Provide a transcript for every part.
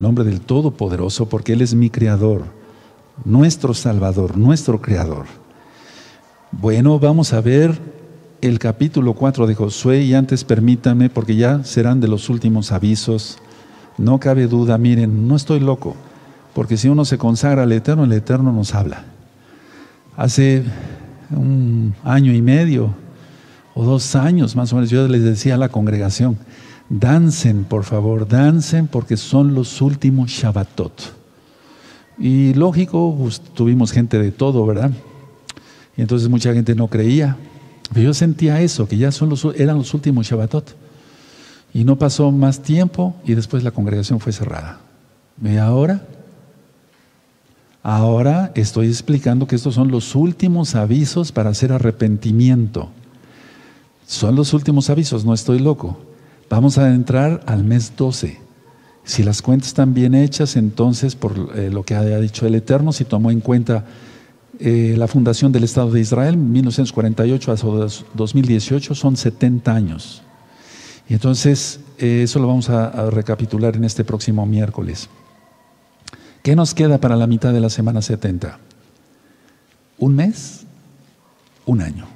nombre del Todopoderoso, porque Él es mi Creador, nuestro Salvador, nuestro Creador. Bueno, vamos a ver el capítulo 4 de Josué y antes permítanme, porque ya serán de los últimos avisos, no cabe duda, miren, no estoy loco, porque si uno se consagra al Eterno, el Eterno nos habla. Hace un año y medio o dos años más o menos, yo les decía a la congregación, Dancen, por favor, dancen porque son los últimos Shabbatot. Y lógico, pues, tuvimos gente de todo, ¿verdad? Y entonces mucha gente no creía. Pero yo sentía eso, que ya son los, eran los últimos Shabbatot. Y no pasó más tiempo y después la congregación fue cerrada. ¿Y ahora? Ahora estoy explicando que estos son los últimos avisos para hacer arrepentimiento. Son los últimos avisos, no estoy loco. Vamos a entrar al mes 12. Si las cuentas están bien hechas, entonces, por eh, lo que ha dicho el Eterno, si tomó en cuenta eh, la fundación del Estado de Israel, 1948 hasta 2018, son 70 años. Y entonces, eh, eso lo vamos a, recapitular en este próximo miércoles. ¿Qué nos queda para la mitad de la semana 70? ¿Un mes? Un año.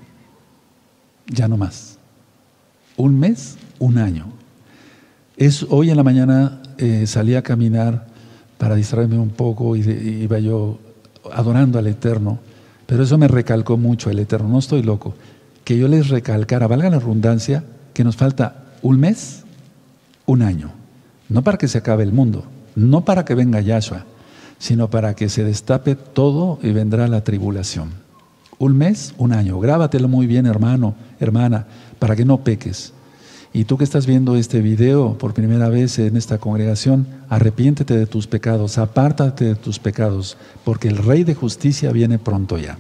Ya no más. Un mes, un año. Es, hoy en la mañana eh, salí a caminar para distraerme un poco y iba yo adorando al Eterno, pero eso me recalcó mucho el Eterno, no estoy loco, que yo les recalcara, valga la redundancia, que nos falta un mes, un año, no para que se acabe el mundo, no para que venga Yahshua, sino para que se destape todo y vendrá la tribulación. Un mes, un año. Grábatelo muy bien, hermano, hermana, para que no peques. Y tú que estás viendo este video por primera vez en esta congregación, arrepiéntete de tus pecados, apártate de tus pecados, porque el Rey de Justicia viene pronto ya.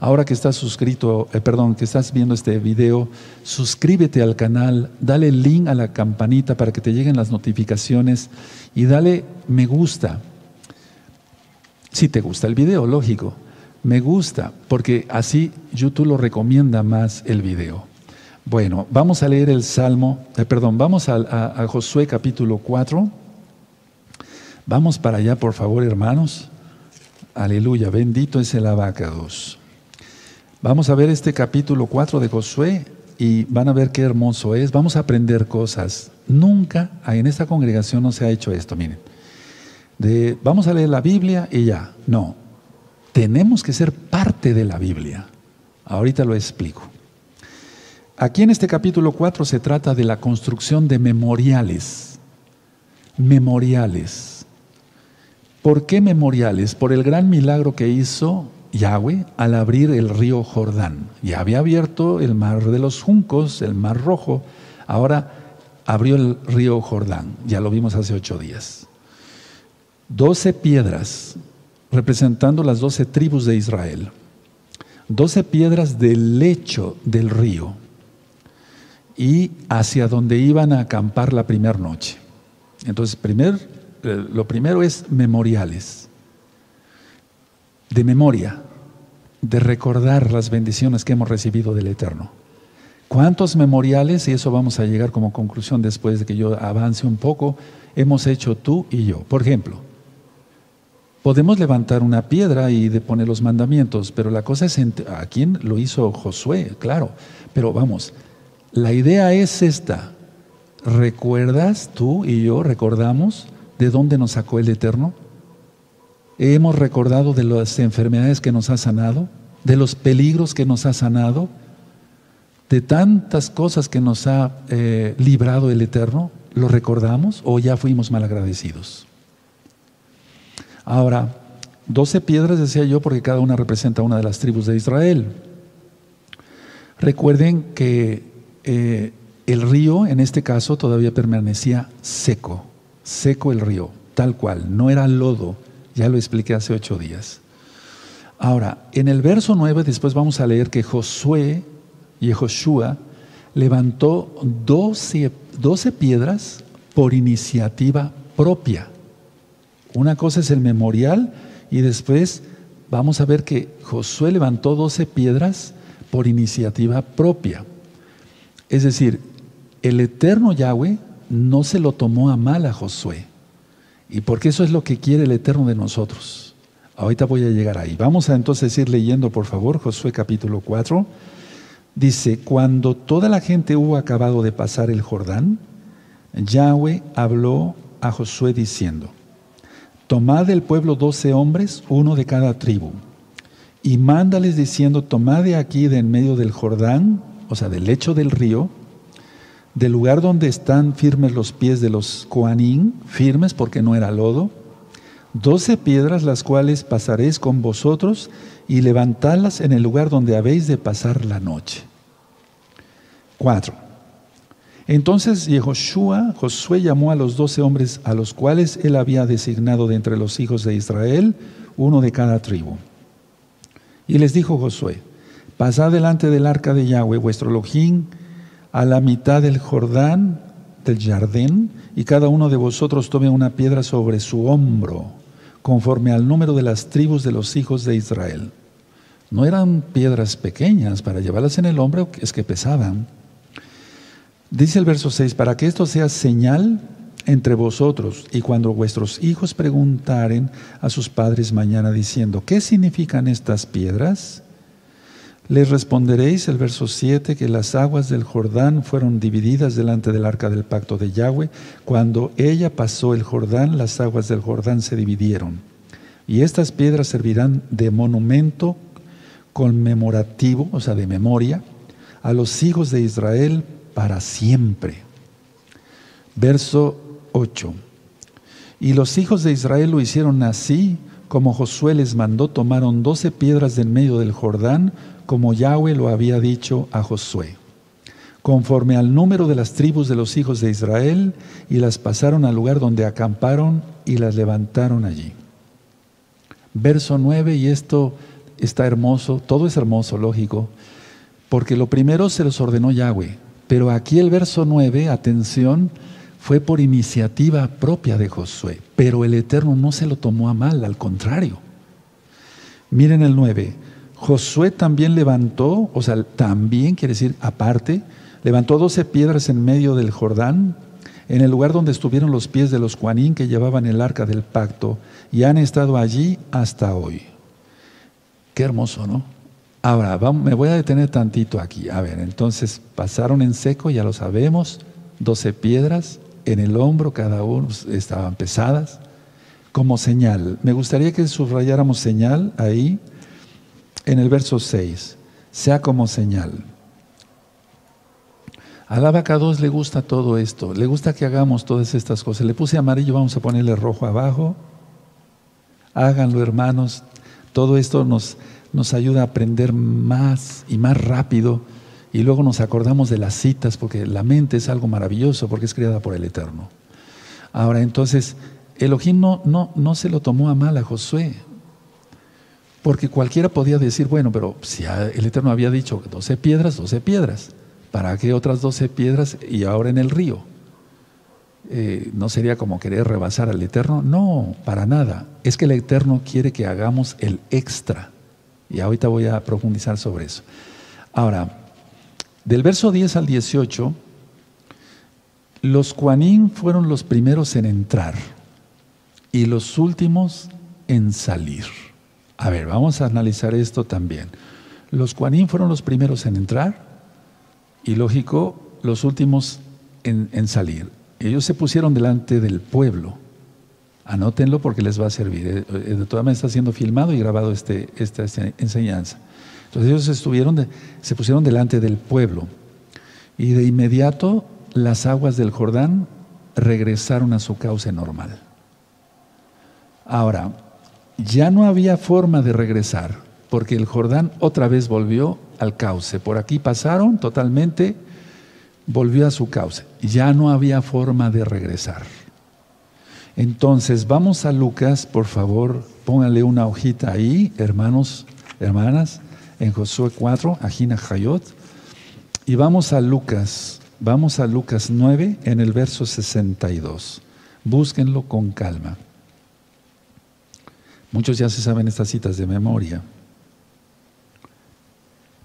Ahora que estás suscrito, eh, perdón, que estás viendo este video, suscríbete al canal, dale link a la campanita para que te lleguen las notificaciones y dale me gusta. Si te gusta el video, lógico. Me gusta, porque así YouTube lo recomienda más el video. Bueno, vamos a leer el Salmo, eh, perdón, vamos a, Josué capítulo 4. Vamos para allá, por favor, hermanos. Aleluya, bendito es el abacados. Vamos a ver este capítulo 4 de Josué y van a ver qué hermoso es. Vamos a aprender cosas. Nunca en esta congregación no se ha hecho esto, miren. Vamos a leer la Biblia y ya. No, tenemos que ser parte de la Biblia. Ahorita lo explico. Aquí en este capítulo 4 se trata de la construcción de memoriales. Memoriales. ¿Por qué memoriales? Por el gran milagro que hizo Yahweh al abrir el río Jordán. Ya había abierto el mar de los juncos, el mar rojo, ahora abrió el río Jordán, ya lo vimos hace ocho días. Doce piedras representando las doce tribus de Israel. Doce piedras del lecho del río y hacia donde iban a acampar la primera noche. Entonces, primer, eh, lo primero es memoriales, de memoria, de recordar las bendiciones que hemos recibido del Eterno. ¿Cuántos memoriales, y eso vamos a llegar como conclusión después de que yo avance un poco, hemos hecho tú y yo? Por ejemplo, podemos levantar una piedra y poner los mandamientos, pero la cosa es, ¿a quién lo hizo Josué? Claro, pero vamos, la idea es esta. ¿Recuerdas tú y yo, recordamos de dónde nos sacó el Eterno? Hemos recordado de las enfermedades que nos ha sanado, de los peligros que nos ha sanado, de tantas cosas que nos ha eh, librado el Eterno. ¿Lo recordamos o ya fuimos malagradecidos? Ahora, doce piedras decía yo porque cada una representa una de las tribus de Israel. Recuerden que eh, el río, en este caso, todavía permanecía seco, seco el río, tal cual, no era lodo, ya lo expliqué hace ocho días. Ahora, en el verso 9 después vamos a leer que Josué y Joshua levantó 12, 12 piedras por iniciativa propia. Una cosa es el memorial y después vamos a ver que Josué levantó 12 piedras por iniciativa propia. Es decir, el eterno Yahweh no se lo tomó a mal a Josué. Y porque eso es lo que quiere el Eterno de nosotros. Ahorita voy a llegar ahí. Vamos a entonces ir leyendo, por favor, Josué capítulo 4. Dice, cuando toda la gente hubo acabado de pasar el Jordán, Yahweh habló a Josué diciendo, tomad del pueblo doce hombres, uno de cada tribu, y mándales diciendo, tomad de aquí de en medio del Jordán, o sea, del lecho del río, del lugar donde están firmes los pies de los Coanín, firmes porque no era lodo, doce piedras las cuales pasaréis con vosotros y levantadlas en el lugar donde habéis de pasar la noche. Cuatro. Entonces Yehoshua, Josué llamó a los doce hombres a los cuales él había designado de entre los hijos de Israel, uno de cada tribu. Y les dijo Josué, pasad delante del arca de Yahweh, vuestro Elohim, a la mitad del Jordán, del Jardín, y cada uno de vosotros tome una piedra sobre su hombro, conforme al número de las tribus de los hijos de Israel. No eran piedras pequeñas para llevarlas en el hombro, es que pesaban. Dice el verso 6, para que esto sea señal entre vosotros y cuando vuestros hijos preguntaren a sus padres mañana diciendo, ¿qué significan estas piedras? Les responderéis, el verso 7, que las aguas del Jordán fueron divididas delante del arca del pacto de Yahweh. Cuando ella pasó el Jordán, las aguas del Jordán se dividieron. Y estas piedras servirán de monumento conmemorativo, o sea, de memoria, a los hijos de Israel para siempre. Verso 8. Y los hijos de Israel lo hicieron así, como Josué les mandó, tomaron doce piedras de en medio del Jordán, como Yahweh lo había dicho a Josué, conforme al número de las tribus de los hijos de Israel, y las pasaron al lugar donde acamparon y las levantaron allí. Verso 9, y esto está hermoso, todo es hermoso, lógico, porque lo primero se los ordenó Yahweh, pero aquí el verso 9, atención, fue por iniciativa propia de Josué, pero el Eterno no se lo tomó a mal, al contrario. Miren el 9, Josué también levantó, o sea, también quiere decir aparte, levantó doce piedras en medio del Jordán, en el lugar donde estuvieron los pies de los Juanín que llevaban el arca del pacto, y han estado allí hasta hoy. Qué hermoso, ¿no? Ahora, me voy a detener tantito aquí. A ver, entonces pasaron en seco, ya lo sabemos, doce piedras en el hombro, cada uno estaban pesadas, como señal. Me gustaría que subrayáramos señal ahí en el verso 6, sea como señal. A la vaca 2 le gusta todo esto, le gusta que hagamos todas estas cosas. Le puse amarillo, vamos a ponerle rojo abajo. Háganlo, hermanos. Todo esto nos, nos ayuda a aprender más y más rápido. Y luego nos acordamos de las citas, porque la mente es algo maravilloso, porque es creada por el Eterno. Ahora, entonces, Elohim no, no, no se lo tomó a mal a Josué. Porque cualquiera podía decir, bueno, pero si el Eterno había dicho 12 piedras, 12 piedras, ¿para qué otras 12 piedras y ahora en el río? Eh, ¿No sería como querer rebasar al Eterno? No, para nada. Es que el Eterno quiere que hagamos el extra. Y ahorita voy a profundizar sobre eso. Ahora, del verso 10 al 18, los Cuanín fueron los primeros en entrar y los últimos en salir. A ver, vamos a analizar esto también. Los Kuanim fueron los primeros en entrar y, lógico, los últimos en, salir. Ellos se pusieron delante del pueblo. Anótenlo porque les va a servir. Eh, eh, de todas maneras está siendo filmado y grabado este, esta, enseñanza. Entonces ellos estuvieron se pusieron delante del pueblo y de inmediato las aguas del Jordán regresaron a su cauce normal. Ahora, ya no había forma de regresar, porque el Jordán otra vez volvió al cauce. Por aquí pasaron totalmente, volvió a su cauce. Ya no había forma de regresar. Entonces, vamos a Lucas, por favor, póngale una hojita ahí, hermanos, hermanas, en Josué 4, Ajina Hayot. Y vamos a Lucas, vamos a Lucas 9 en el verso 62. Búsquenlo con calma. Muchos ya se saben estas citas de memoria.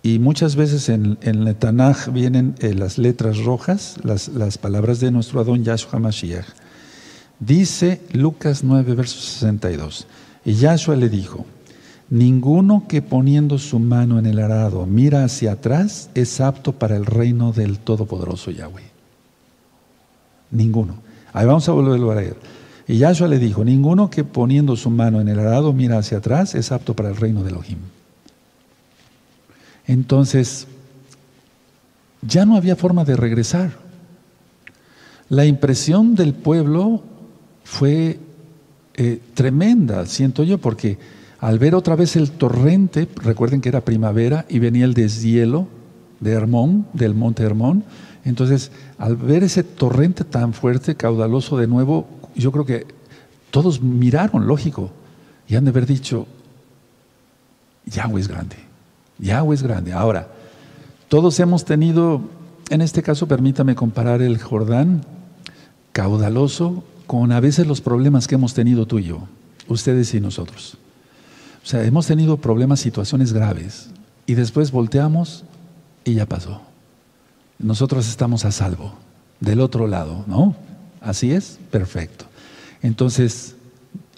Y muchas veces en, en el Tanaj vienen eh, las letras rojas, las, las, palabras de nuestro Adón Yahshua Mashiach. Dice Lucas 9, verso 62. Y Yahshua le dijo, ninguno que poniendo su mano en el arado mira hacia atrás es apto para el reino del Todopoderoso Yahweh. Ninguno. Ahí vamos a volverlo a leer. Y Yahshua le dijo, ninguno que poniendo su mano en el arado mira hacia atrás es apto para el reino de Elohim. Entonces, ya no había forma de regresar. La impresión del pueblo fue eh, tremenda, siento yo, porque al ver otra vez el torrente, recuerden que era primavera y venía el deshielo de Hermón, del monte Hermón, entonces al ver ese torrente tan fuerte, caudaloso de nuevo, yo creo que todos miraron, lógico, y han de haber dicho, Yahweh es grande, Yahweh es grande. Ahora, todos hemos tenido, en este caso permítame comparar el Jordán caudaloso con a veces los problemas que hemos tenido tú y yo, ustedes y nosotros. O sea, hemos tenido problemas, situaciones graves, y después volteamos y ya pasó. Nosotros estamos a salvo, del otro lado, ¿no? Así es, perfecto. Entonces,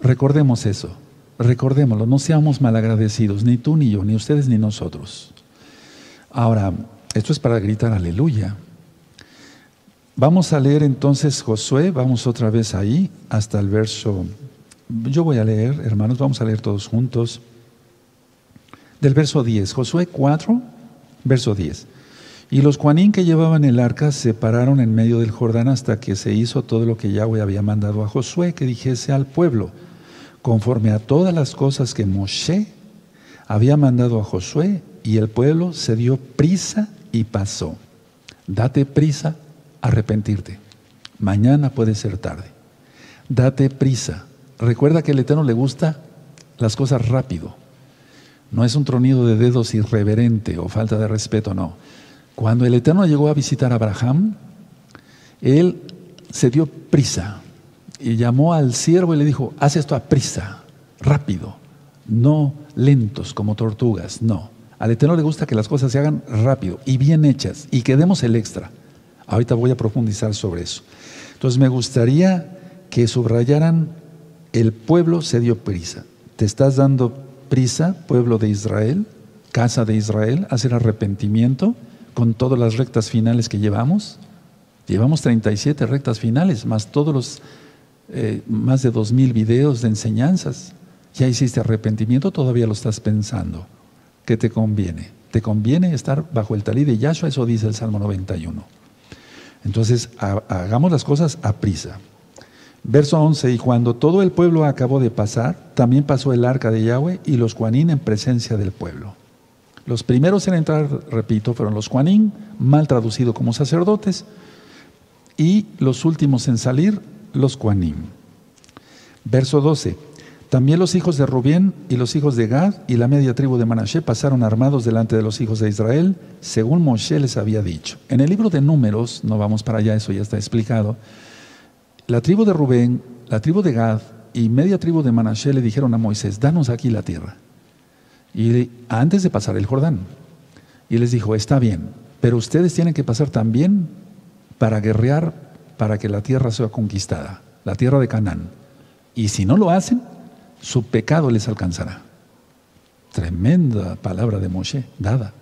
recordemos eso, recordémoslo, no seamos malagradecidos, ni tú ni yo, ni ustedes ni nosotros. Ahora, esto es para gritar aleluya. Vamos a leer entonces Josué, vamos otra vez ahí hasta el verso, yo voy a leer, hermanos, vamos a leer todos juntos, del verso 10, Josué 4, verso 10. Y los cuanín que llevaban el arca se pararon en medio del Jordán hasta que se hizo todo lo que Yahweh había mandado a Josué que dijese al pueblo, conforme a todas las cosas que Moshe había mandado a Josué, y el pueblo se dio prisa y pasó. Date prisa arrepentirte. Mañana puede ser tarde. Date prisa. Recuerda que el Eterno le gusta las cosas rápido. No es un tronido de dedos irreverente o falta de respeto, no. Cuando el Eterno llegó a visitar a Abraham, él se dio prisa y llamó al siervo y le dijo, haz esto a prisa, rápido, no lentos como tortugas, no. Al Eterno le gusta que las cosas se hagan rápido y bien hechas y que demos el extra. Ahorita voy a profundizar sobre eso. Entonces me gustaría que subrayaran, el pueblo se dio prisa. ¿Te estás dando prisa, pueblo de Israel, casa de Israel, hacer arrepentimiento con todas las rectas finales que llevamos? Llevamos 37 rectas finales, más todos los, eh, más de 2.000 videos de enseñanzas. Ya hiciste arrepentimiento, todavía lo estás pensando que te conviene. Te conviene estar bajo el talí de Yahshua, eso dice el Salmo 91. Entonces, hagamos las cosas a prisa. Verso 11, y cuando todo el pueblo acabó de pasar, también pasó el arca de Yahweh y los cuanín en presencia del pueblo. Los primeros en entrar, repito, fueron los cuanín, mal traducido como sacerdotes, y los últimos en salir, los cuanín. Verso 12, también los hijos de Rubén y los hijos de Gad y la media tribu de Manashe pasaron armados delante de los hijos de Israel, según Moshe les había dicho. En el libro de Números, no vamos para allá, eso ya está explicado, la tribu de Rubén, la tribu de Gad y media tribu de Manashe le dijeron a Moisés, danos aquí la tierra. Y antes de pasar el Jordán. Y les dijo, está bien, pero ustedes tienen que pasar también para guerrear para que la tierra sea conquistada, la tierra de Canaán. Y si no lo hacen, su pecado les alcanzará. Tremenda palabra de Moshe, dada.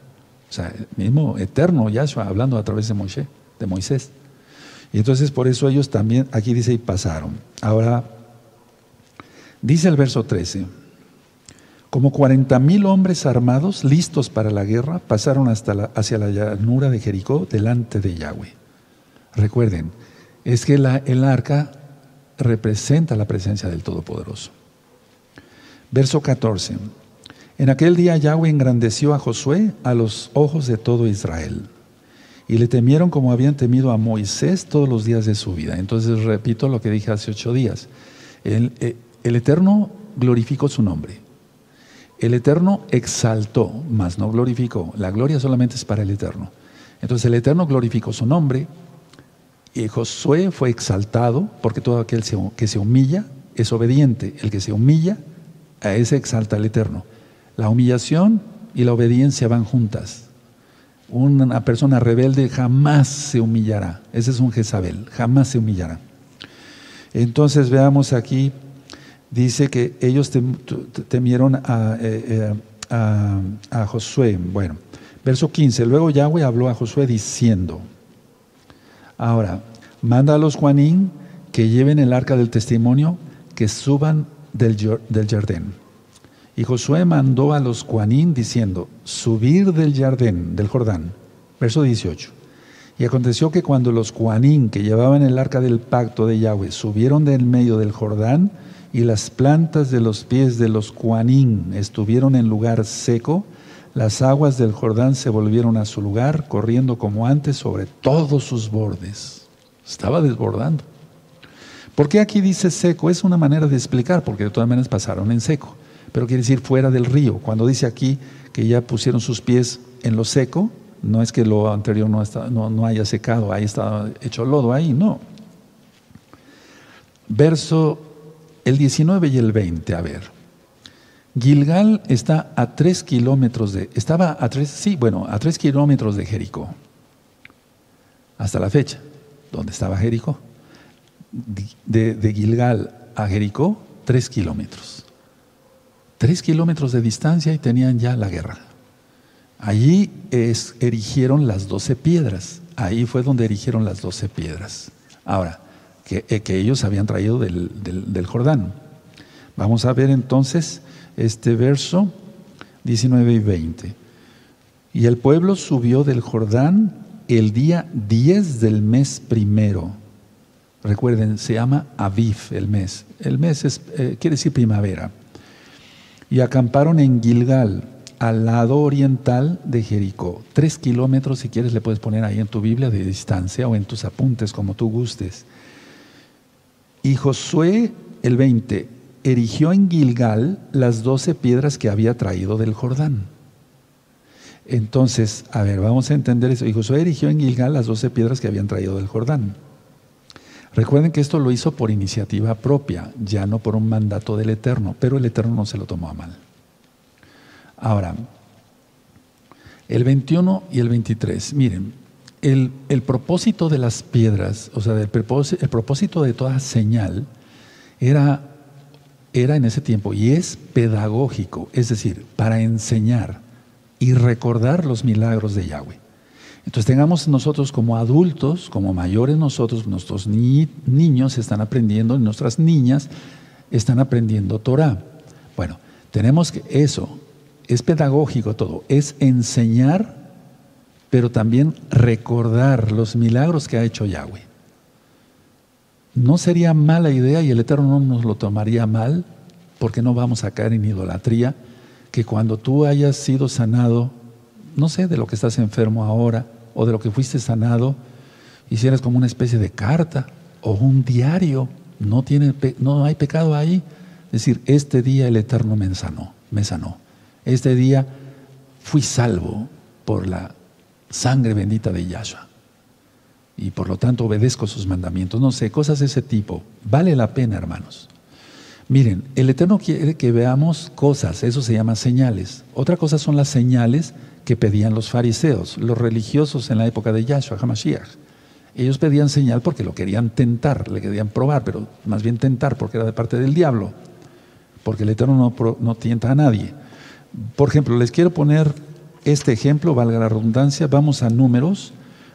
O sea, el mismo eterno Yahshua hablando a través de Moshe, de Moisés. Y entonces por eso ellos también, aquí dice, y pasaron. Ahora, dice el verso 13, como 40 mil hombres armados, listos para la guerra, pasaron hasta hacia la llanura de Jericó delante de Yahweh. Recuerden, es que el arca representa la presencia del Todopoderoso. Verso 14. En aquel día Yahweh engrandeció a Josué a los ojos de todo Israel. Y le temieron como habían temido a Moisés todos los días de su vida. Entonces repito lo que dije hace ocho días. El, eh, el Eterno glorificó su nombre. El Eterno exaltó, mas no glorificó. La gloria solamente es para el Eterno. Entonces el Eterno glorificó su nombre. Y Josué fue exaltado porque todo aquel que se humilla es obediente. El que se humilla a ese exalta el Eterno. La humillación y la obediencia van juntas. Una persona rebelde jamás se humillará. Ese es un Jezabel, jamás se humillará. Entonces veamos aquí, dice que ellos temieron eh, eh, a, a Josué. Bueno, verso 15, luego Yahweh habló a Josué diciendo, ahora, manda a los Juanín que lleven el arca del testimonio, que suban del, del Jardín. Y Josué mandó a los Juanín diciendo, subir del Jardín, del Jordán. Verso 18. Y aconteció que cuando los Juanín que llevaban el arca del pacto de Yahweh subieron del medio del Jordán y las plantas de los pies de los Juanín estuvieron en lugar seco, las aguas del Jordán se volvieron a su lugar, corriendo como antes sobre todos sus bordes. Estaba desbordando. ¿Por qué aquí dice seco? Es una manera de explicar, porque de todas maneras pasaron en seco, pero quiere decir fuera del río. Cuando dice aquí que ya pusieron sus pies en lo seco, no es que lo anterior no, haya secado, ahí estaba hecho lodo, ahí no. Verso el 19 y el 20, a ver. Gilgal está a tres kilómetros de, estaba a tres, sí, bueno, a tres kilómetros de Jericó, hasta la fecha, donde estaba Jericó de, Gilgal a Jericó, tres kilómetros. Tres kilómetros de distancia y tenían ya la guerra. Allí erigieron las doce piedras. Ahí fue donde erigieron las doce piedras. Ahora, que, eh, ellos habían traído del, del, Jordán. Vamos a ver entonces este verso 19 y 20. Y el pueblo subió del Jordán el día 10 del mes primero Recuerden, se llama Aviv el mes. El mes es, eh, quiere decir primavera. Y acamparon en Gilgal, al lado oriental de Jericó. Tres kilómetros, si quieres, le puedes poner ahí en tu Biblia de distancia o en tus apuntes, como tú gustes. Y Josué, el 20, erigió en Gilgal las doce piedras que había traído del Jordán. Entonces, a ver, vamos a entender eso. Y Josué erigió en Gilgal las doce piedras que habían traído del Jordán. Recuerden que esto lo hizo por iniciativa propia, ya no por un mandato del Eterno, pero el Eterno no se lo tomó a mal. Ahora, el 21 y el 23, miren, el, propósito de las piedras, o sea, el propósito, de toda señal era, era en ese tiempo y es pedagógico, es decir, para enseñar y recordar los milagros de Yahweh. Entonces tengamos nosotros como adultos, como mayores nosotros, nuestros niños están aprendiendo, nuestras niñas están aprendiendo Torah. Bueno, tenemos que eso, es pedagógico todo, es enseñar, pero también recordar los milagros que ha hecho Yahweh. No sería mala idea y el Eterno no nos lo tomaría mal, porque no vamos a caer en idolatría, que cuando tú hayas sido sanado no sé, de lo que estás enfermo ahora o de lo que fuiste sanado, hicieras como una especie de carta o un diario. No, tiene, no hay pecado ahí. Es decir, este día el Eterno me sanó, me sanó. Este día fui salvo por la sangre bendita de Yahshua. Y por lo tanto obedezco sus mandamientos. No sé, cosas de ese tipo. Vale la pena, hermanos. Miren, el Eterno quiere que veamos cosas, eso se llama señales. Otra cosa son las señales que pedían los fariseos, los religiosos en la época de Yahshua HaMashiach. Ellos pedían señal porque lo querían tentar, le querían probar, pero más bien tentar porque era de parte del diablo, porque el Eterno no, no tienta a nadie. Por ejemplo, les quiero poner este ejemplo, valga la redundancia, vamos a números,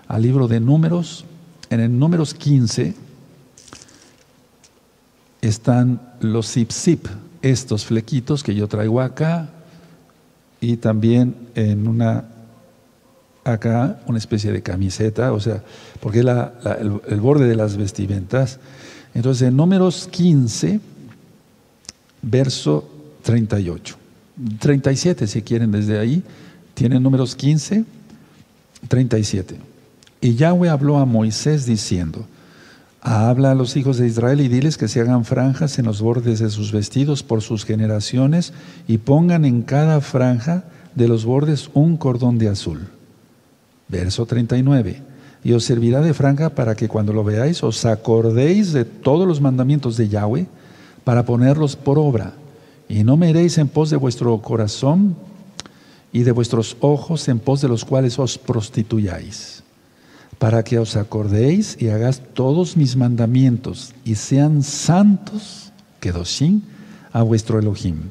al libro de números, en el números 15 están los zip zip, estos flequitos que yo traigo acá, y también en una acá una especie de camiseta, o sea, porque es el, borde de las vestimentas. Entonces, en números 15, verso 38, 37 si quieren desde ahí, tienen números 15, 37. Y Yahweh habló a Moisés diciendo, Habla a los hijos de Israel y diles que se hagan franjas en los bordes de sus vestidos por sus generaciones y pongan en cada franja de los bordes un cordón de azul. Verso 39. Y os servirá de franja para que cuando lo veáis os acordéis de todos los mandamientos de Yahweh para ponerlos por obra. Y no me iréis en pos de vuestro corazón y de vuestros ojos en pos de los cuales os prostituyáis para que os acordéis y hagáis todos mis mandamientos y sean santos, Kedoshim, a vuestro Elohim.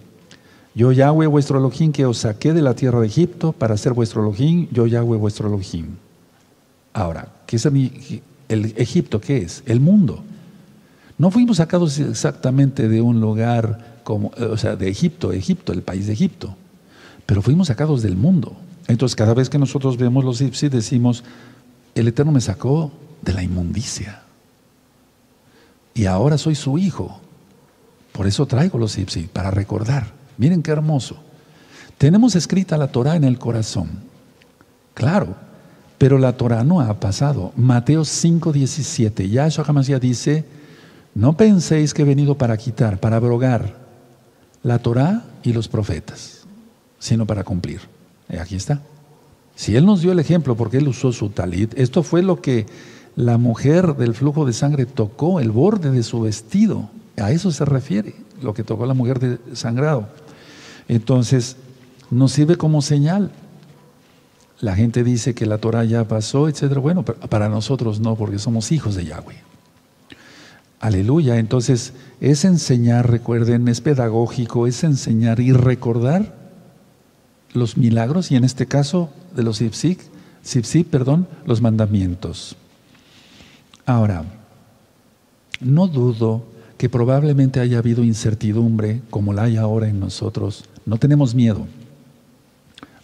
Yo Yahweh vuestro Elohim que os saqué de la tierra de Egipto para ser vuestro Elohim, yo Yahweh vuestro Elohim. Ahora, ¿qué es el Egipto? ¿Qué es? El mundo. No fuimos sacados exactamente de un lugar como, o sea, de Egipto, Egipto, el país de Egipto, pero fuimos sacados del mundo. Entonces, cada vez que nosotros vemos los Ipsi, decimos, el Eterno me sacó de la inmundicia. Y ahora soy su hijo. Por eso traigo los Ipsi, para recordar. Miren qué hermoso. Tenemos escrita la Torah en el corazón. Claro, pero la Torah no ha pasado. Mateo 5:17. Yahshua ya dice, no penséis que he venido para quitar, para abrogar la Torah y los profetas, sino para cumplir. Y aquí está. Si Él nos dio el ejemplo porque Él usó su talit, esto fue lo que la mujer del flujo de sangre tocó, el borde de su vestido. A eso se refiere, lo que tocó la mujer de sangrado. Entonces, nos sirve como señal. La gente dice que la Torah ya pasó, etc. Bueno, para nosotros no, porque somos hijos de Yahweh. Aleluya. Entonces, es enseñar, recuerden, es pedagógico, es enseñar y recordar los milagros y en este caso de los Sipsik, perdón, los mandamientos. Ahora, no dudo que probablemente haya habido incertidumbre como la hay ahora en nosotros. No tenemos miedo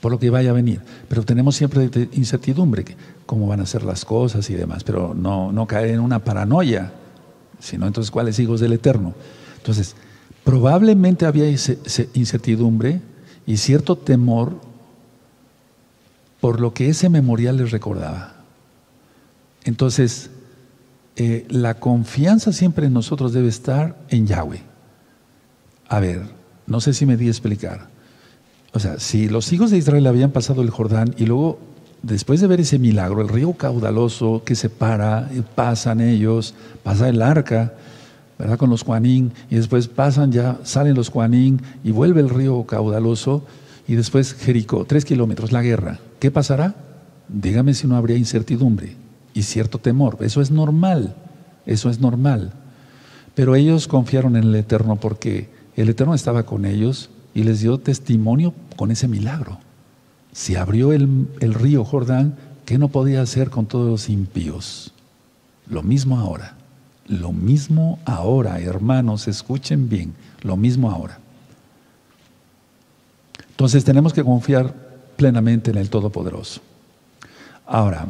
por lo que vaya a venir, pero tenemos siempre incertidumbre, cómo van a ser las cosas y demás, pero no, no caer en una paranoia, sino entonces cuáles hijos del Eterno. Entonces, probablemente había incertidumbre y cierto temor por lo que ese memorial les recordaba. Entonces, eh, la confianza siempre en nosotros debe estar en Yahweh. A ver, no sé si me di a explicar. O sea, si los hijos de Israel habían pasado el Jordán y luego, después de ver ese milagro, el río caudaloso que se para, pasan ellos, pasa el arca, ¿verdad? Con los Juanín, y después pasan ya, salen los Juanín y vuelve el río caudaloso, y después Jericó, tres kilómetros, la guerra. ¿Qué pasará? Dígame si no habría incertidumbre y cierto temor. Eso es normal, eso es normal. Pero ellos confiaron en el Eterno porque el Eterno estaba con ellos y les dio testimonio con ese milagro. Si abrió el, el río Jordán, ¿qué no podía hacer con todos los impíos? Lo mismo ahora. Lo mismo ahora, hermanos, escuchen bien, lo mismo ahora. Entonces tenemos que confiar plenamente en el Todopoderoso. Ahora,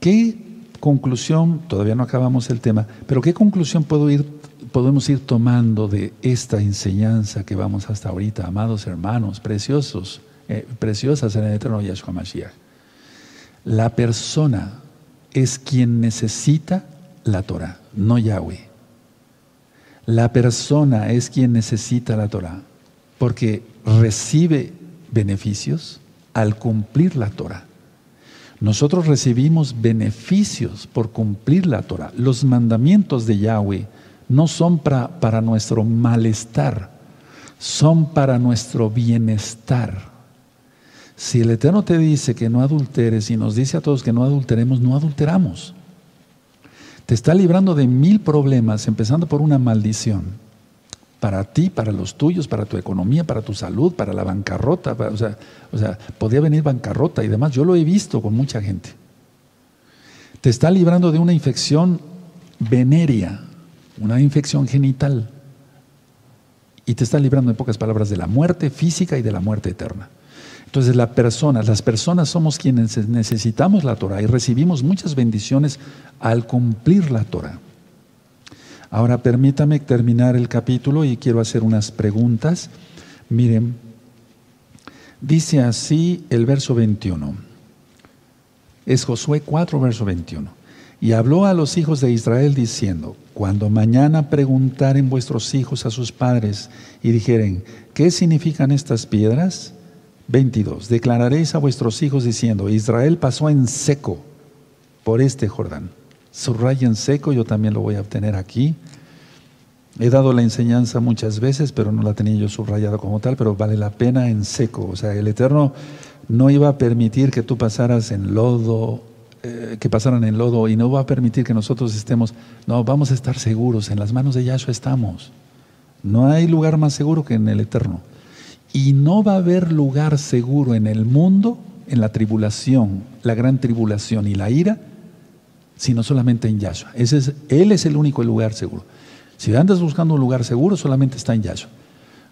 ¿qué conclusión, todavía no acabamos el tema, pero qué conclusión puedo ir, podemos ir tomando de esta enseñanza que vamos hasta ahorita, amados hermanos, preciosos, eh, preciosas en el eterno Yahshua Mashiach? La persona es quien necesita la Torah, no Yahweh. La persona es quien necesita la Torah, porque recibe beneficios al cumplir la Torah. Nosotros recibimos beneficios por cumplir la Torah. Los mandamientos de Yahweh no son para, para nuestro malestar, son para nuestro bienestar. Si el Eterno te dice que no adulteres y nos dice a todos que no adulteremos, no adulteramos. Te está librando de mil problemas, empezando por una maldición. Para ti, para los tuyos, para tu economía, para tu salud, para la bancarrota. o, sea, o sea, podía venir bancarrota y demás. Yo lo he visto con mucha gente. Te está librando de una infección venérea, una infección genital. Y te está librando, en pocas palabras, de la muerte física y de la muerte eterna. Entonces la persona, las personas somos quienes necesitamos la Torah y recibimos muchas bendiciones al cumplir la Torah. Ahora permítame terminar el capítulo y quiero hacer unas preguntas. Miren, dice así el verso 21. Es Josué 4, verso 21. Y habló a los hijos de Israel diciendo, cuando mañana preguntaren vuestros hijos a sus padres y dijeren, ¿qué significan estas piedras? 22. Declararéis a vuestros hijos diciendo, Israel pasó en seco por este Jordán. Subraya en seco, yo también lo voy a obtener aquí. He dado la enseñanza muchas veces, pero no la tenía yo subrayada como tal, pero vale la pena en seco. O sea, el Eterno no iba a permitir que tú pasaras en lodo, eh, que pasaran en lodo y no va a permitir que nosotros estemos, no, vamos a estar seguros, en las manos de Yahshua estamos. No hay lugar más seguro que en el Eterno. Y no va a haber lugar seguro en el mundo, en la tribulación, la gran tribulación y la ira, sino solamente en Yahshua. Él es el único lugar seguro. Si andas buscando un lugar seguro, solamente está en Yahshua.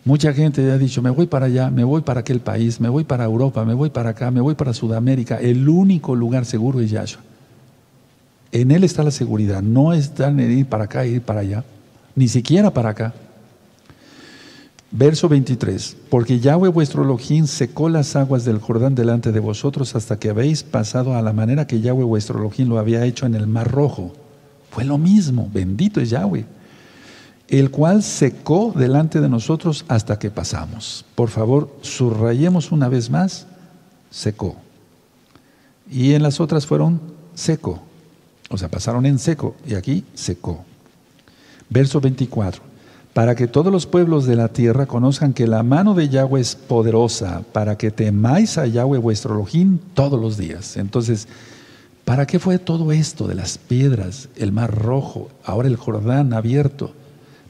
Mucha gente ha dicho, me voy para allá, me voy para aquel país, me voy para Europa, me voy para acá, me voy para Sudamérica. El único lugar seguro es Yahshua. En Él está la seguridad, no está en ir para acá, ir para allá, ni siquiera para acá. Verso 23, porque Yahweh vuestro Elohim secó las aguas del Jordán delante de vosotros hasta que habéis pasado a la manera que Yahweh vuestro Elohim lo había hecho en el Mar Rojo. Fue lo mismo, bendito es Yahweh el cual secó delante de nosotros hasta que pasamos. Por favor, subrayemos una vez más, secó. Y en las otras fueron seco, o sea, pasaron en seco, y aquí secó. Verso 24, para que todos los pueblos de la tierra conozcan que la mano de Yahweh es poderosa, para que temáis a Yahweh vuestro Elohim todos los días. Entonces, ¿para qué fue todo esto de las piedras, el mar rojo, ahora el Jordán abierto?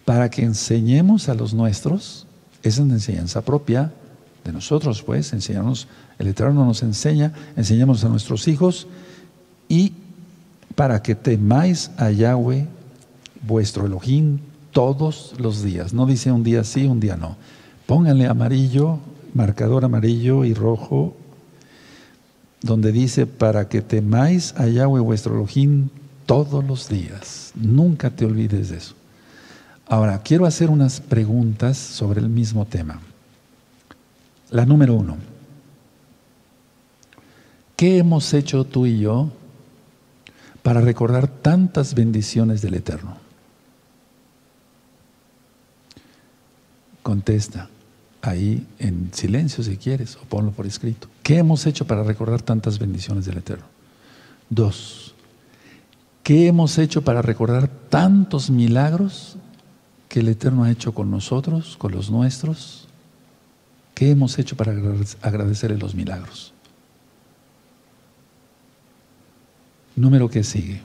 para que enseñemos a los nuestros, esa es una enseñanza propia de nosotros, pues, enseñamos, el Eterno nos enseña, enseñamos a nuestros hijos y para que temáis a Yahweh, vuestro Elohim, todos los días. No dice un día sí, un día no. Pónganle amarillo, marcador amarillo y rojo, donde dice para que temáis a Yahweh, vuestro Elohim, todos los días. Nunca te olvides de eso. Ahora, quiero hacer unas preguntas sobre el mismo tema. La número uno. ¿Qué hemos hecho tú y yo para recordar tantas bendiciones del Eterno? Contesta ahí en silencio si quieres o ponlo por escrito. ¿Qué hemos hecho para recordar tantas bendiciones del Eterno? Dos. ¿Qué hemos hecho para recordar tantos milagros que el Eterno ha hecho con nosotros, con los nuestros? ¿Qué hemos hecho para agradecerle los milagros? Número que sigue.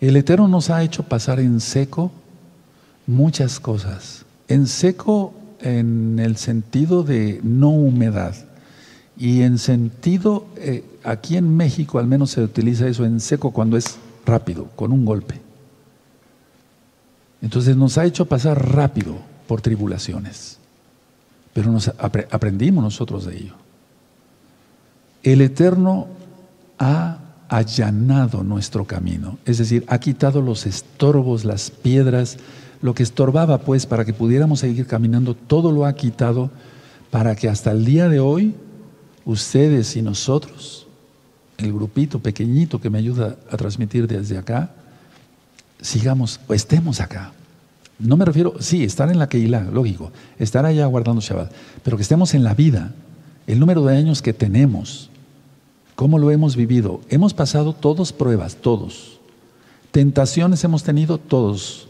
El Eterno nos ha hecho pasar en seco muchas cosas. En seco en el sentido de no humedad. Y en sentido, eh, aquí en México al menos se utiliza eso en seco cuando es rápido, con un golpe. Entonces nos ha hecho pasar rápido por tribulaciones, pero nos aprendimos nosotros de ello. El Eterno ha allanado nuestro camino, es decir, ha quitado los estorbos, las piedras, lo que estorbaba pues para que pudiéramos seguir caminando, todo lo ha quitado para que hasta el día de hoy ustedes y nosotros, el grupito pequeñito que me ayuda a transmitir desde acá, sigamos o estemos acá. No me refiero, sí, estar en la Keilah, lógico, estar allá guardando Shabbat, pero que estemos en la vida, el número de años que tenemos, cómo lo hemos vivido. Hemos pasado todos pruebas, todos. Tentaciones hemos tenido todos,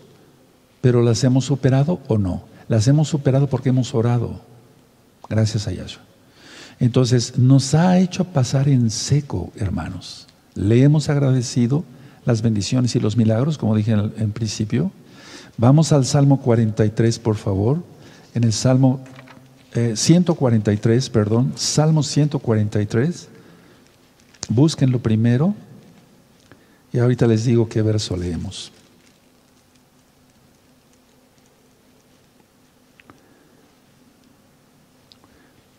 pero las hemos superado o no. Las hemos superado porque hemos orado, gracias a Yahshua. Entonces, nos ha hecho pasar en seco, hermanos. Le hemos agradecido las bendiciones y los milagros, como dije en, principio. Vamos al Salmo 43, por favor. En el Salmo 143, eh, perdón, Salmo 143. Búsquenlo primero. Y ahorita les digo qué verso leemos.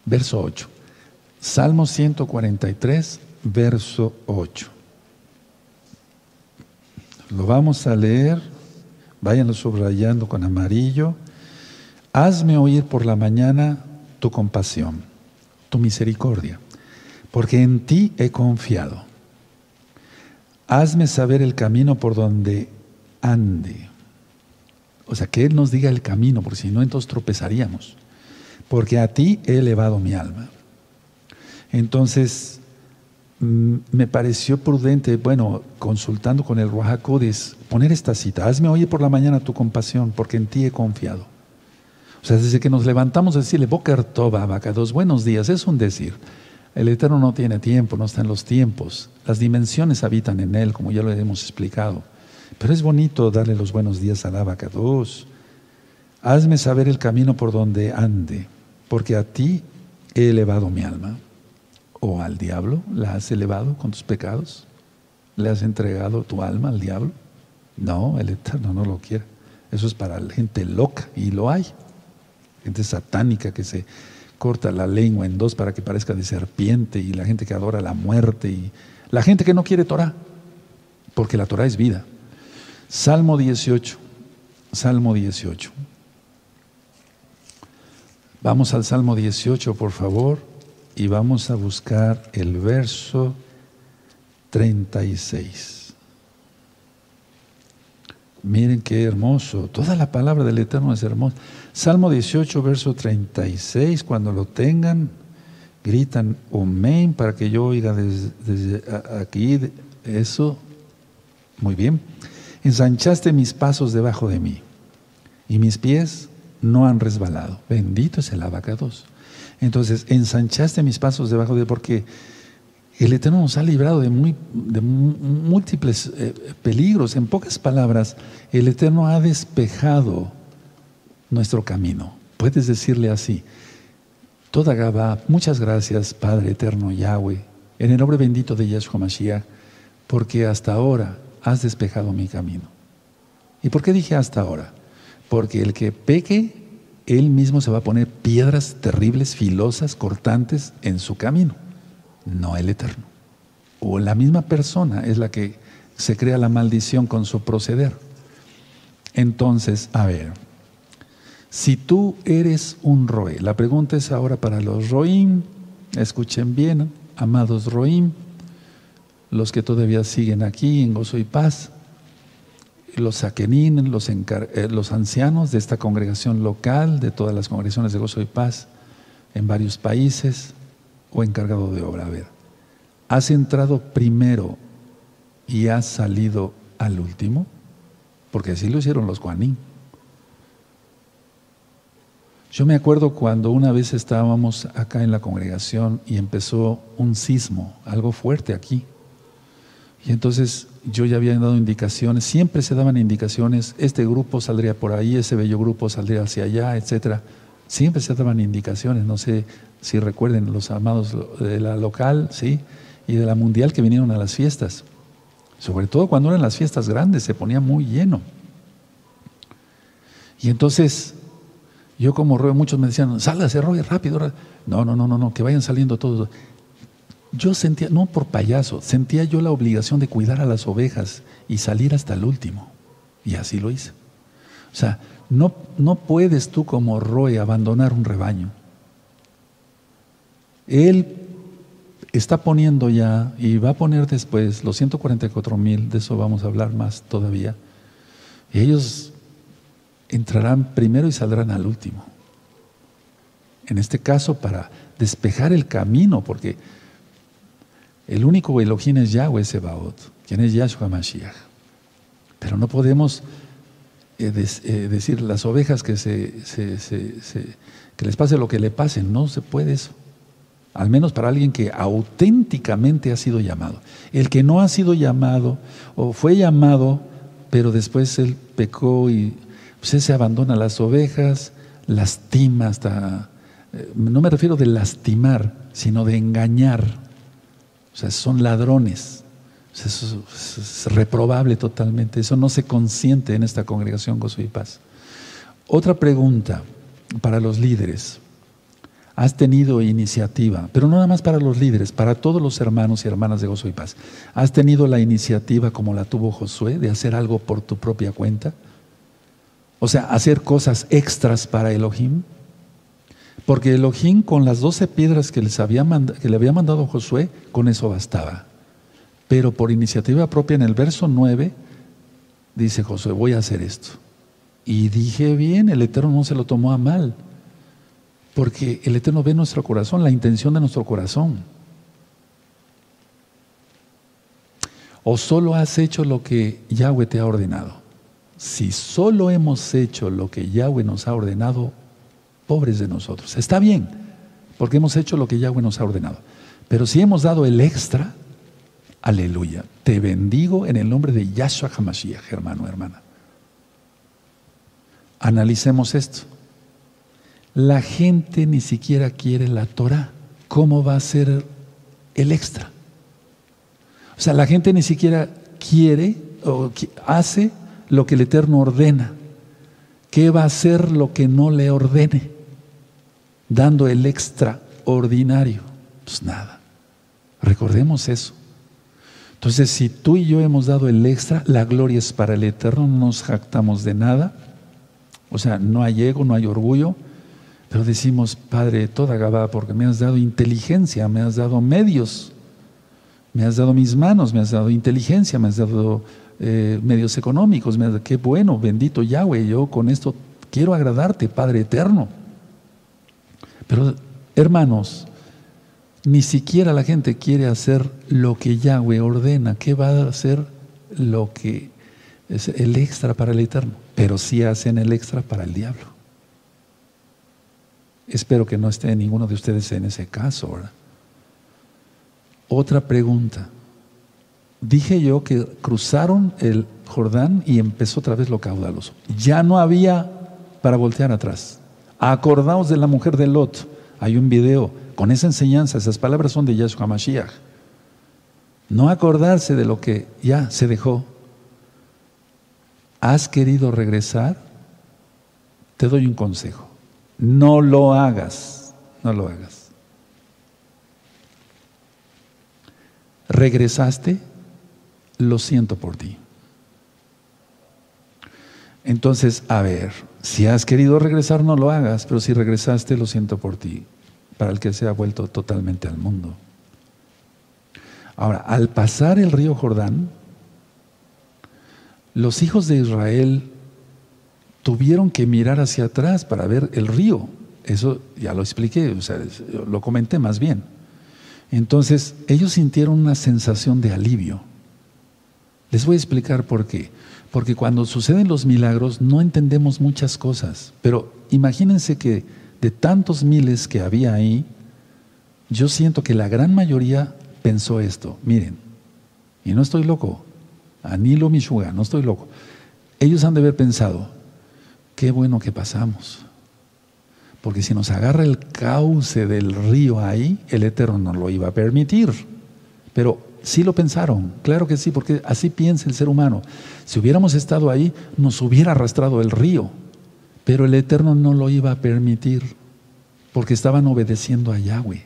Verso 8. Salmo 143, verso 8. Lo vamos a leer, váyanlo subrayando con amarillo. Hazme oír por la mañana tu compasión, tu misericordia, porque en ti he confiado. Hazme saber el camino por donde ande. O sea, que Él nos diga el camino, porque si no, entonces tropezaríamos. Porque a ti he elevado mi alma. Entonces, Mm, me pareció prudente, bueno, consultando con el Ruajacodes, poner esta cita, hazme oír por la mañana tu compasión, porque en ti he confiado. O sea, desde que nos levantamos, decirle, Boker Toba, dos buenos días, es un decir. El Eterno no tiene tiempo, no está en los tiempos. Las dimensiones habitan en Él, como ya lo hemos explicado. Pero es bonito darle los buenos días al abacados. Hazme saber el camino por donde ande, porque a ti he elevado mi alma. ¿O al diablo la has elevado con tus pecados? ¿Le has entregado tu alma al diablo? No, el Eterno no lo quiere. Eso es para la gente loca, y lo hay. Gente satánica que se corta la lengua en dos para que parezca de serpiente, y la gente que adora la muerte, y la gente que no quiere Torah, porque la Torah es vida. Salmo 18, Salmo 18. Vamos al Salmo 18, por favor, y vamos a buscar el verso 36. Miren qué hermoso. Toda la palabra del Eterno es hermosa. Salmo 18, verso 36. Cuando lo tengan, gritan Amén para que yo oiga desde, desde aquí eso. Muy bien. Ensanchaste mis pasos debajo de mí y mis pies no han resbalado. Bendito es el abacados. Entonces, ensanchaste mis pasos debajo de, porque el Eterno nos ha librado de, muy, de múltiples eh, peligros. En pocas palabras, el Eterno ha despejado nuestro camino. Puedes decirle así, toda Gabá, muchas gracias, Padre Eterno Yahweh, en el nombre bendito de Yahshua Mashiach, porque hasta ahora has despejado mi camino. ¿Y por qué dije hasta ahora? Porque el que peque, él mismo se va a poner piedras terribles, filosas, cortantes en su camino, no el Eterno. O la misma persona es la que se crea la maldición con su proceder. Entonces, a ver, si tú eres un Roe, la pregunta es ahora para los Roim, escuchen bien, amados Roim, los que todavía siguen aquí en gozo y paz, los saquenín, los, eh, los ancianos de esta congregación local, de todas las congregaciones de gozo y paz en varios países o encargado de obra. A ver, ¿has entrado primero y has salido al último? Porque así lo hicieron los guanín. Yo me acuerdo cuando una vez estábamos acá en la congregación y empezó un sismo, algo fuerte aquí. Y entonces yo ya había dado indicaciones, siempre se daban indicaciones, este grupo saldría por ahí, ese bello grupo saldría hacia allá, etcétera. Siempre se daban indicaciones, no sé si recuerden los amados de la local, sí, y de la mundial que vinieron a las fiestas. Sobre todo cuando eran las fiestas grandes, se ponía muy lleno. Y entonces, yo como Roy, muchos me decían, sálgase Roy, rápido. No, no, no, no, no, que vayan saliendo todos yo sentía, no por payaso, sentía yo la obligación de cuidar a las ovejas y salir hasta el último. Y así lo hice. O sea, no, no puedes tú como Roy abandonar un rebaño. Él está poniendo ya y va a poner después los 144 mil, de eso vamos a hablar más todavía. Y ellos entrarán primero y saldrán al último. En este caso, para despejar el camino, porque el único Elohim es Yahweh Sebaot, quien es Yahshua Mashiach. Pero no podemos eh, eh, decir las ovejas que, se, que les pase lo que le pase. No se puede eso. Al menos para alguien que auténticamente ha sido llamado. El que no ha sido llamado o fue llamado, pero después él pecó y pues, se abandona las ovejas, lastima hasta... Eh, no me refiero de lastimar, sino de engañar o sea, son ladrones. eso es reprobable totalmente. Eso no se consiente en esta congregación Gozo y Paz. Otra pregunta para los líderes. Has tenido iniciativa, pero no nada más para los líderes, para todos los hermanos y hermanas de Gozo y Paz. ¿Has tenido la iniciativa como la tuvo Josué de hacer algo por tu propia cuenta? O sea, hacer cosas extras para Elohim. Porque Elohim con las doce piedras que, les había que le había mandado Josué, con eso bastaba. Pero por iniciativa propia en el verso 9, dice Josué, voy a hacer esto. Y dije bien, el Eterno no se lo tomó a mal, porque el Eterno ve nuestro corazón, la intención de nuestro corazón. ¿O solo has hecho lo que Yahweh te ha ordenado? Si solo hemos hecho lo que Yahweh nos ha ordenado, pobres de nosotros. Está bien, porque hemos hecho lo que Yahweh nos ha ordenado. Pero si hemos dado el extra, aleluya. Te bendigo en el nombre de Yahshua HaMashiach, hermano, hermana. Analicemos esto. La gente ni siquiera quiere la Torah. ¿Cómo va a ser el extra? O sea, la gente ni siquiera quiere o hace lo que el Eterno ordena. ¿Qué va a hacer lo que no le ordene? Dando el extraordinario. Pues nada. Recordemos eso. Entonces, si tú y yo hemos dado el extra, la gloria es para el Eterno, no nos jactamos de nada. O sea, no hay ego, no hay orgullo, pero decimos, Padre, toda Gabá, porque me has dado inteligencia, me has dado medios, me has dado mis manos, me has dado inteligencia, me has dado eh, medios económicos, me dado, qué bueno, bendito Yahweh, yo con esto quiero agradarte, Padre eterno. Pero, hermanos, ni siquiera la gente quiere hacer lo que Yahweh ordena. ¿Qué va a hacer lo que es el extra para el eterno? Pero sí hacen el extra para el diablo. Espero que no esté ninguno de ustedes en ese caso. ¿verdad? Otra pregunta. Dije yo que cruzaron el Jordán y empezó otra vez lo caudaloso. Ya no había para voltear atrás. Acordaos de la mujer de Lot. Hay un video con esa enseñanza. Esas palabras son de Yahshua Mashiach. No acordarse de lo que ya se dejó. ¿Has querido regresar? Te doy un consejo. No lo hagas, no lo hagas. Regresaste, lo siento por ti. Entonces, a ver, si has querido regresar, no lo hagas, pero si regresaste, lo siento por ti, para el que se ha vuelto totalmente al mundo. Ahora, al pasar el río Jordán, los hijos de Israel tuvieron que mirar hacia atrás para ver el río. Eso ya lo expliqué, o sea, lo comenté más bien. Entonces, ellos sintieron una sensación de alivio. Les voy a explicar por qué. Porque cuando suceden los milagros no entendemos muchas cosas. Pero imagínense que de tantos miles que había ahí, yo siento que la gran mayoría pensó esto. Miren, y no estoy loco, Anilo Mishuga, no estoy loco. Ellos han de haber pensado, qué bueno que pasamos. Porque si nos agarra el cauce del río ahí, el Eterno no lo iba a permitir. Pero sí lo pensaron, claro que sí, porque así piensa el ser humano. Si hubiéramos estado ahí, nos hubiera arrastrado el río. Pero el Eterno no lo iba a permitir, porque estaban obedeciendo a Yahweh.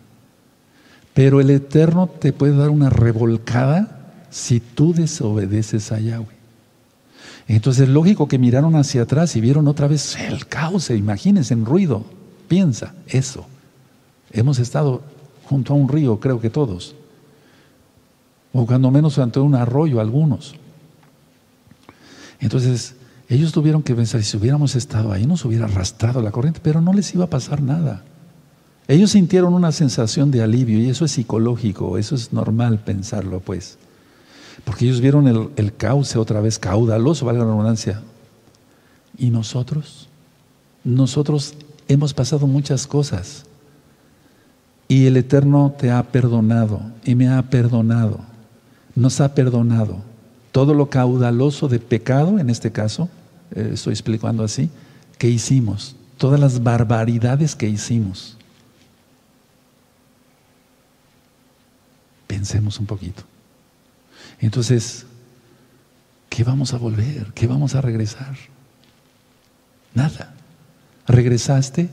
Pero el Eterno te puede dar una revolcada si tú desobedeces a Yahweh. Entonces es lógico que miraron hacia atrás y vieron otra vez el caos, imagínense, en ruido. Piensa eso. Hemos estado junto a un río, creo que todos. O cuando menos ante un arroyo, algunos. Entonces, ellos tuvieron que pensar, si hubiéramos estado ahí, nos hubiera arrastrado la corriente, pero no les iba a pasar nada. Ellos sintieron una sensación de alivio y eso es psicológico, eso es normal pensarlo, pues. Porque ellos vieron el, cauce otra vez caudaloso, valga la redundancia. ¿Y nosotros? Nosotros hemos pasado muchas cosas. Y el Eterno te ha perdonado y me ha perdonado. Nos ha perdonado. Todo lo caudaloso de pecado, en este caso, eh, estoy explicando así, que hicimos. Todas las barbaridades que hicimos. Pensemos un poquito. Entonces, ¿qué vamos a volver? ¿Qué vamos a regresar? Nada. Regresaste,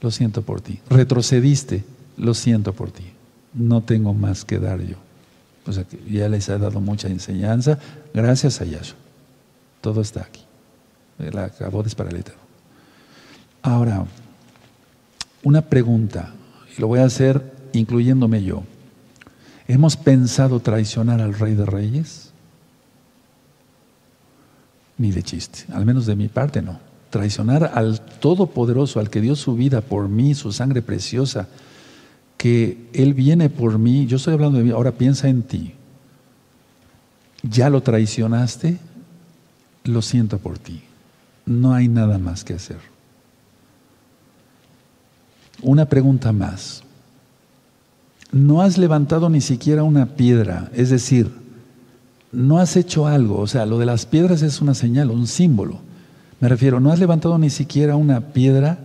lo siento por ti. Retrocediste, lo siento por ti. No tengo más que dar yo. O sea, que ya les he dado mucha enseñanza. Gracias a Yahshua. Todo está aquí. La acabó de para el Ahora, una pregunta, y lo voy a hacer incluyéndome yo. ¿Hemos pensado traicionar al Rey de Reyes? Ni de chiste, al menos de mi parte no. Traicionar al Todopoderoso, al que dio su vida por mí, su sangre preciosa, Él viene por mí, yo estoy hablando de mí, ahora piensa en ti. Ya lo traicionaste, lo siento por ti. No hay nada más que hacer. Una pregunta más. no has levantado ni siquiera una piedra, es decir, no has hecho algo, o sea, lo de las piedras es una señal, un símbolo. Me refiero, no has levantado ni siquiera una piedra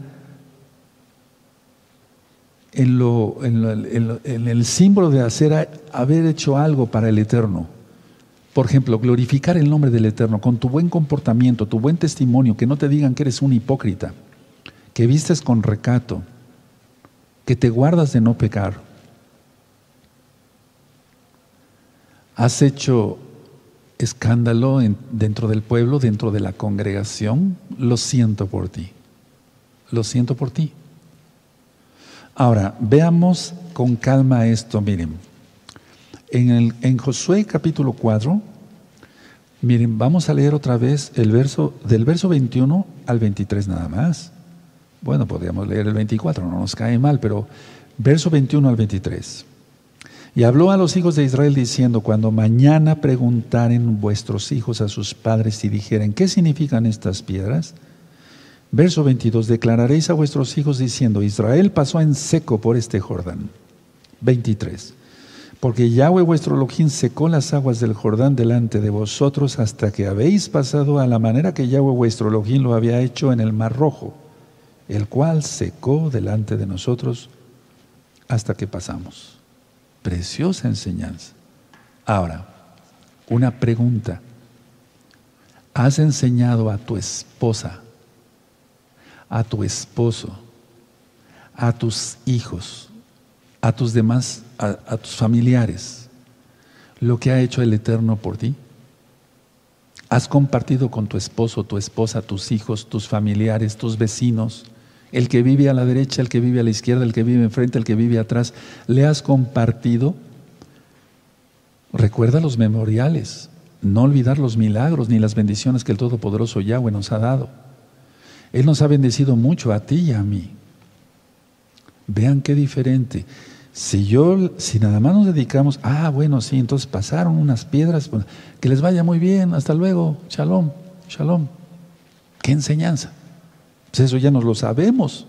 en, lo, en, el símbolo de hacer, haber hecho algo para el Eterno. Por ejemplo, glorificar el nombre del Eterno con tu buen comportamiento, tu buen testimonio, que no te digan que eres un hipócrita, que vistes con recato, que te guardas de no pecar. Has hecho escándalo dentro del pueblo, dentro de la congregación, lo siento por ti. Lo siento por ti. Ahora, veamos con calma esto, miren. En, Josué capítulo 4, miren, vamos a leer otra vez el verso, del verso 21 al 23 nada más. Bueno, podríamos leer el 24, no nos cae mal, pero verso 21 al 23. Y habló a los hijos de Israel diciendo, cuando mañana preguntaren vuestros hijos a sus padres y dijeren, ¿qué significan estas piedras? Verso 22, declararéis a vuestros hijos diciendo, Israel pasó en seco por este Jordán. 23, porque Yahweh vuestro Elohim secó las aguas del Jordán delante de vosotros hasta que habéis pasado a la manera que Yahweh vuestro Elohim lo había hecho en el Mar Rojo, el cual secó delante de nosotros hasta que pasamos. Preciosa enseñanza. Ahora, una pregunta. ¿Has enseñado a tu esposa, a tu esposo, a tus hijos, a tus demás, a, tus familiares, lo que ha hecho el Eterno por ti? ¿Has compartido con tu esposo, tu esposa, tus hijos, tus familiares, tus vecinos, el que vive a la derecha, el que vive a la izquierda, el que vive enfrente, el que vive atrás, le has compartido. Recuerda los memoriales, no olvidar los milagros ni las bendiciones que el Todopoderoso Yahweh nos ha dado. Él nos ha bendecido mucho a ti y a mí. Vean qué diferente. Si yo, si nada más nos dedicamos, ah, bueno, sí, entonces pasaron unas piedras, pues, que les vaya muy bien, hasta luego, shalom, shalom. Qué enseñanza. Pues eso ya nos lo sabemos.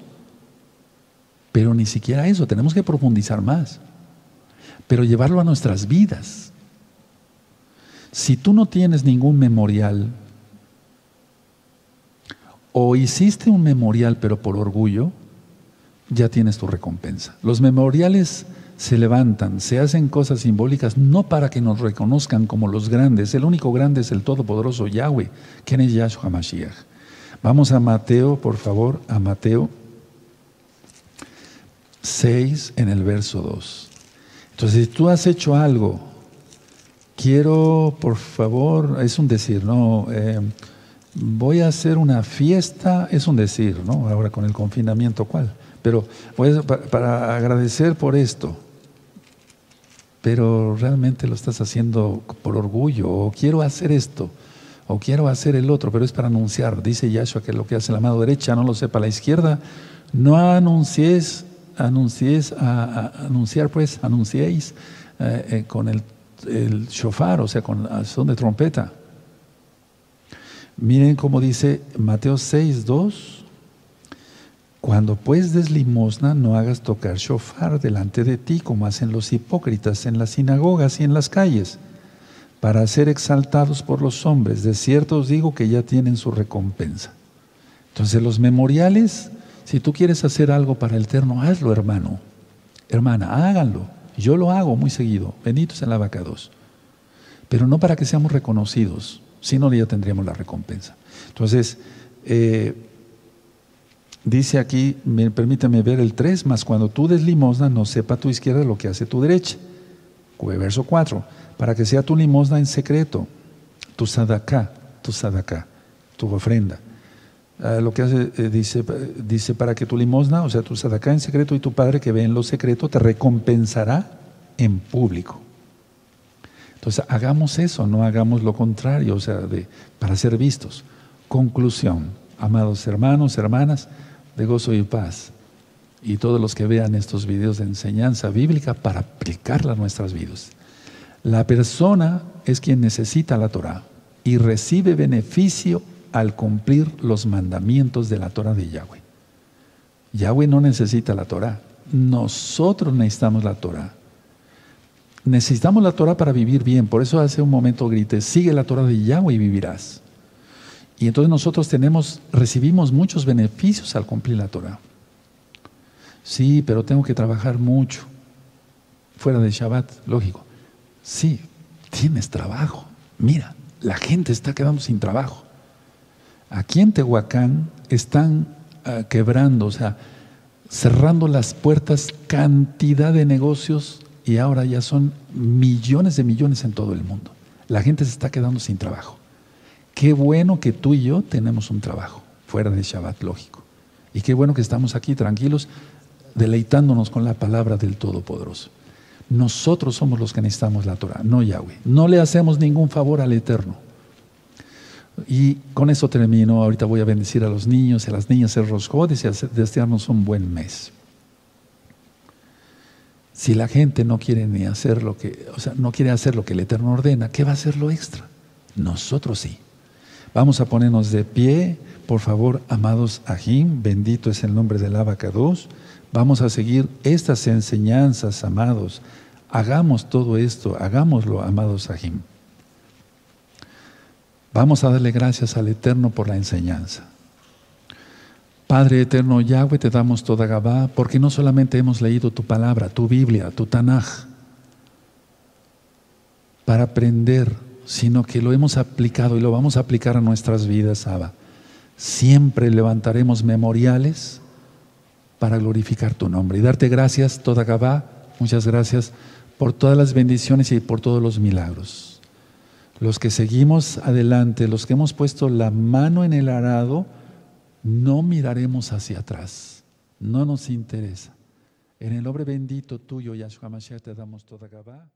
Pero ni siquiera eso, tenemos que profundizar más. Pero llevarlo a nuestras vidas. Si tú no tienes ningún memorial, o hiciste un memorial pero por orgullo, ya tienes tu recompensa. Los memoriales se levantan, se hacen cosas simbólicas no para que nos reconozcan como los grandes. El único grande es el Todopoderoso Yahweh, quien es Yahshua Mashiach. Vamos a Mateo, por favor, a Mateo 6 en el verso 2. Entonces, si tú has hecho algo, quiero, por favor, es un decir, ¿no? Eh, voy a hacer una fiesta, es un decir, ¿no? Ahora con el confinamiento, ¿cuál? Pero voy para, para agradecer por esto, pero realmente lo estás haciendo por orgullo, o quiero hacer esto o quiero hacer el otro, pero es para anunciar. Dice Yahshua que lo que hace la mano derecha no lo sepa la izquierda. No anuncies, anuncies, a, anunciar pues, anunciéis eh, eh, con el, el, shofar, o sea, con la son de trompeta. Miren cómo dice Mateo 6, 2. Cuando pues des limosna, no hagas tocar shofar delante de ti, como hacen los hipócritas en las sinagogas y en las calles para ser exaltados por los hombres. De cierto os digo que ya tienen su recompensa. Entonces los memoriales, si tú quieres hacer algo para el Eterno, hazlo hermano, hermana, háganlo. Yo lo hago muy seguido, benditos en la vaca 2. Pero no para que seamos reconocidos, sino ya tendríamos la recompensa. Entonces, eh, dice aquí, me, permítame ver el 3, más cuando tú des limosna, no sepa tu izquierda lo que hace tu derecha. Verso 4 para que sea tu limosna en secreto, tu sadaká, tu sadaká, tu ofrenda. Ah, lo que hace, eh, dice, dice, para que tu limosna, o sea, tu sadaká en secreto y tu Padre que ve en lo secreto, te recompensará en público. Entonces, hagamos eso, no hagamos lo contrario, o sea, de, para ser vistos. Conclusión, amados hermanos, hermanas, de gozo y paz, y todos los que vean estos videos de enseñanza bíblica para aplicarla a nuestras vidas. La persona es quien necesita la Torah y recibe beneficio al cumplir los mandamientos de la Torah de Yahweh. Yahweh no necesita la Torah, nosotros necesitamos la Torah. Necesitamos la Torah para vivir bien. Por eso hace un momento grité, sigue la Torah de Yahweh y vivirás. Y entonces nosotros tenemos, recibimos muchos beneficios al cumplir la Torah. Sí, pero tengo que trabajar mucho. Fuera de Shabbat, lógico. Sí, tienes trabajo. Mira, la gente está quedando sin trabajo. Aquí en Tehuacán están ah, quebrando, o sea, cerrando las puertas cantidad de negocios y ahora ya son millones de millones en todo el mundo. La gente se está quedando sin trabajo. Qué bueno que tú y yo tenemos un trabajo fuera de Shabbat, lógico. Y qué bueno que estamos aquí tranquilos, deleitándonos con la palabra del Todopoderoso. Nosotros somos los que necesitamos la Torah, no Yahweh. No le hacemos ningún favor al Eterno. Y con eso termino. Ahorita voy a bendecir a los niños y a las niñas el Rosjodis y desearnos un buen mes. Si la gente no quiere ni hacer lo que, o sea, no quiere hacer lo que el Eterno ordena, ¿qué va a hacer lo extra? Nosotros sí. Vamos a ponernos de pie, por favor, amados Ajim, bendito es el nombre del Abacados. Vamos a seguir estas enseñanzas, amados. Hagamos todo esto, hagámoslo, amados Ajim. Vamos a darle gracias al Eterno por la enseñanza. Padre eterno Yahweh, te damos toda Gabá, porque no solamente hemos leído tu palabra, tu Biblia, tu Tanaj, para aprender, sino que lo hemos aplicado y lo vamos a aplicar a nuestras vidas, Abba. Siempre levantaremos memoriales para glorificar tu nombre y darte gracias, toda Gabá, muchas gracias por todas las bendiciones y por todos los milagros. Los que seguimos adelante, los que hemos puesto la mano en el arado, no miraremos hacia atrás, no nos interesa. En el nombre bendito tuyo, Yahshua Mashiach, te damos toda Gabá.